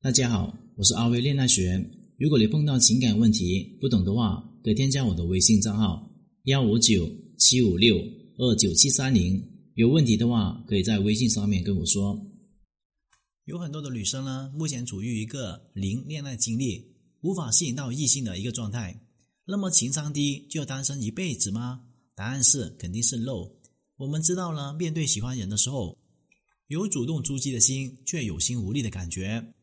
大家好，我是阿威恋爱学。如果你碰到情感问题不懂的话，可以添加我的微信账号幺五九七五六二九七三零。有问题的话，可以在微信上面跟我说。有很多的女生呢，目前处于一个零恋爱经历、无法吸引到异性的一个状态。那么情商低就要单身一辈子吗？答案是肯定是 no。我们知道呢，面对喜欢人的时候，有主动出击的心，却有心无力的感觉。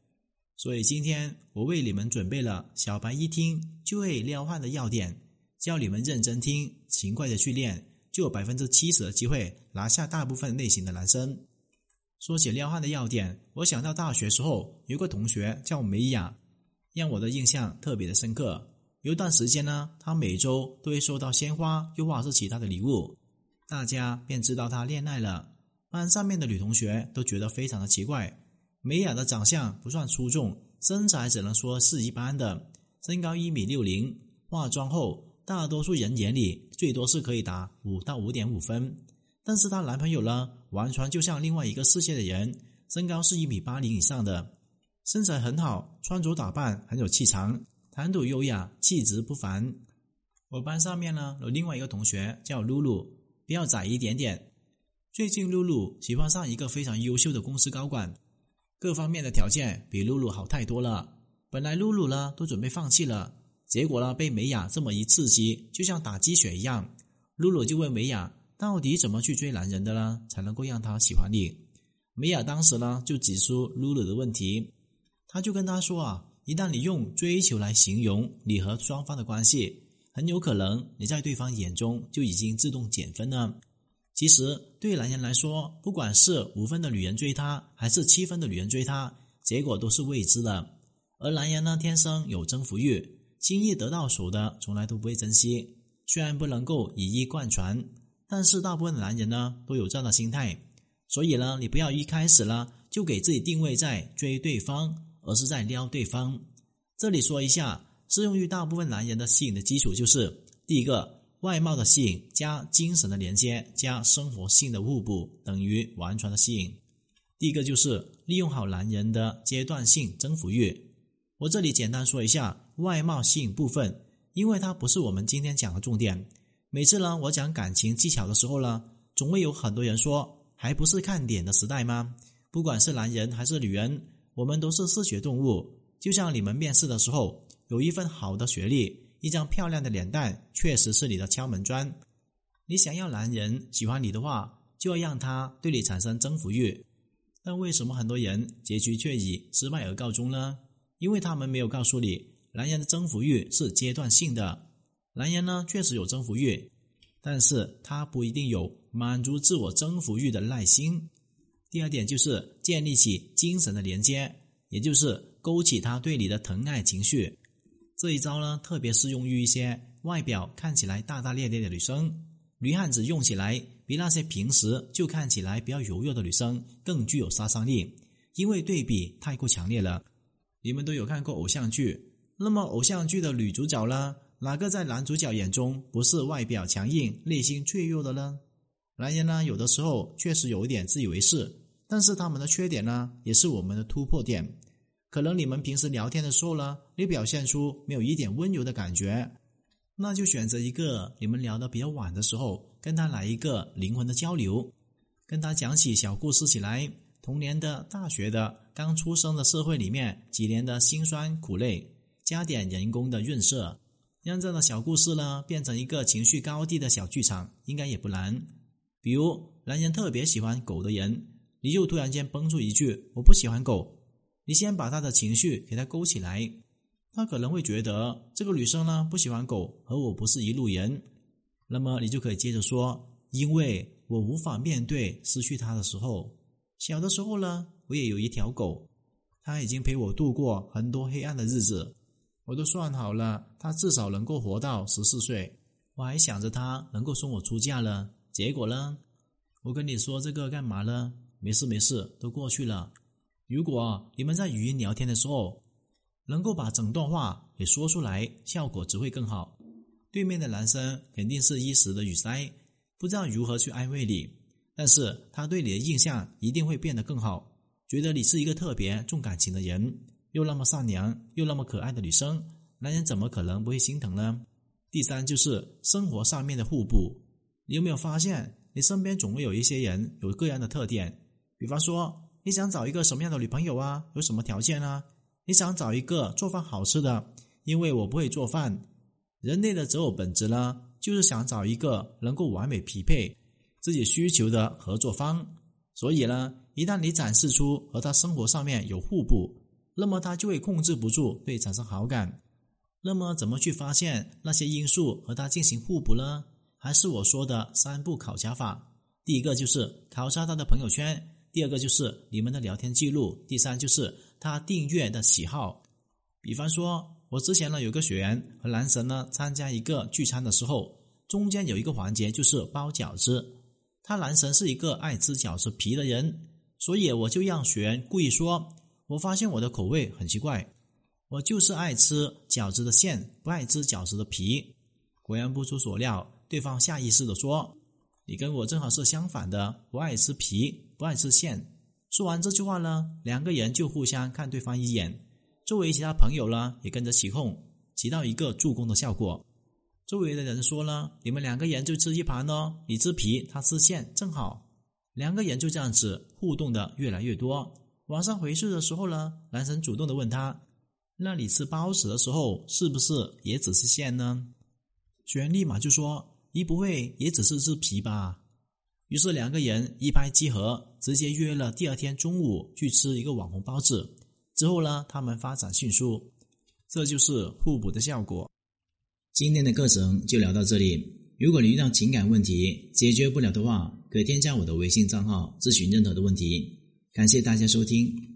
所以今天我为你们准备了小白一听就会撩汉的要点，教你们认真听，勤快的去练，就有百分之七十的机会拿下大部分类型的男生。说起撩汉的要点，我想到大学时候有个同学叫梅雅，让我的印象特别的深刻。有一段时间呢，她每周都会收到鲜花，又或者是其他的礼物，大家便知道她恋爱了。班上面的女同学都觉得非常的奇怪。美雅的长相不算出众，身材只能说是一般的，身高一米六零，化妆后大多数人眼里最多是可以打五到五点五分。但是她男朋友呢，完全就像另外一个世界的人，身高是一米八零以上的，身材很好，穿着打扮很有气场。谈吐优雅，气质不凡。我班上面呢有另外一个同学叫露露，比较窄一点点。最近露露喜欢上一个非常优秀的公司高管，各方面的条件比露露好太多了。本来露露呢都准备放弃了，结果呢被美雅这么一刺激，就像打鸡血一样。露露就问美雅，到底怎么去追男人的呢？才能够让他喜欢你？美雅当时呢就指出露露的问题，他就跟他说啊。一旦你用追求来形容你和双方的关系，很有可能你在对方眼中就已经自动减分了。其实对男人来说，不管是五分的女人追他，还是七分的女人追他，结果都是未知的。而男人呢，天生有征服欲，轻易得到手的从来都不会珍惜。虽然不能够以一贯传，但是大部分的男人呢都有这样的心态。所以呢，你不要一开始呢就给自己定位在追对方。而是在撩对方。这里说一下，适用于大部分男人的吸引的基础就是：第一个，外貌的吸引加精神的连接加生活性的互补等于完全的吸引。第一个就是利用好男人的阶段性征服欲。我这里简单说一下外貌吸引部分，因为它不是我们今天讲的重点。每次呢，我讲感情技巧的时候呢，总会有很多人说，还不是看脸的时代吗？不管是男人还是女人。我们都是视觉动物，就像你们面试的时候，有一份好的学历，一张漂亮的脸蛋，确实是你的敲门砖。你想要男人喜欢你的话，就要让他对你产生征服欲。但为什么很多人结局却以失败而告终呢？因为他们没有告诉你，男人的征服欲是阶段性的。男人呢，确实有征服欲，但是他不一定有满足自我征服欲的耐心。第二点就是建立起精神的连接，也就是勾起他对你的疼爱情绪。这一招呢，特别适用于一些外表看起来大大咧咧的女生，女汉子用起来比那些平时就看起来比较柔弱的女生更具有杀伤力，因为对比太过强烈了。你们都有看过偶像剧，那么偶像剧的女主角呢，哪个在男主角眼中不是外表强硬、内心脆弱的呢？男人呢，有的时候确实有一点自以为是。但是他们的缺点呢，也是我们的突破点。可能你们平时聊天的时候呢，你表现出没有一点温柔的感觉，那就选择一个你们聊得比较晚的时候，跟他来一个灵魂的交流，跟他讲起小故事起来，童年的、大学的、刚出生的社会里面几年的辛酸苦累，加点人工的润色，让这样的小故事呢，变成一个情绪高地的小剧场，应该也不难。比如，男人特别喜欢狗的人。你就突然间蹦出一句：“我不喜欢狗。”你先把他的情绪给他勾起来，他可能会觉得这个女生呢不喜欢狗，和我不是一路人。那么你就可以接着说：“因为我无法面对失去它的时候，小的时候呢，我也有一条狗，它已经陪我度过很多黑暗的日子。我都算好了，它至少能够活到十四岁。我还想着它能够送我出嫁了。结果呢，我跟你说这个干嘛呢？”没事没事，都过去了。如果你们在语音聊天的时候，能够把整段话给说出来，效果只会更好。对面的男生肯定是一时的语塞，不知道如何去安慰你，但是他对你的印象一定会变得更好，觉得你是一个特别重感情的人。又那么善良又那么可爱的女生，男人怎么可能不会心疼呢？第三就是生活上面的互补。你有没有发现，你身边总会有一些人有各样的特点？比方说，你想找一个什么样的女朋友啊？有什么条件啊？你想找一个做饭好吃的，因为我不会做饭。人类的择偶本质呢，就是想找一个能够完美匹配自己需求的合作方。所以呢，一旦你展示出和他生活上面有互补，那么他就会控制不住对产生好感。那么，怎么去发现那些因素和他进行互补呢？还是我说的三步考察法。第一个就是考察他的朋友圈，第二个就是你们的聊天记录，第三就是他订阅的喜好。比方说，我之前呢有个学员和男神呢参加一个聚餐的时候，中间有一个环节就是包饺子。他男神是一个爱吃饺子皮的人，所以我就让学员故意说：“我发现我的口味很奇怪。”我就是爱吃饺子的馅，不爱吃饺子的皮。果然不出所料，对方下意识的说：“你跟我正好是相反的，不爱吃皮，不爱吃馅。”说完这句话呢，两个人就互相看对方一眼，周围其他朋友呢也跟着起哄，起到一个助攻的效果。周围的人说呢：“你们两个人就吃一盘哦，你吃皮，他吃馅，正好。”两个人就这样子互动的越来越多。晚上回去的时候呢，男生主动的问他。那你吃包子的时候，是不是也只是馅呢？学员立马就说：“你不会也只是吃皮吧？”于是两个人一拍即合，直接约了第二天中午去吃一个网红包子。之后呢，他们发展迅速，这就是互补的效果。今天的课程就聊到这里。如果你遇到情感问题解决不了的话，可添加我的微信账号咨询任何的问题。感谢大家收听。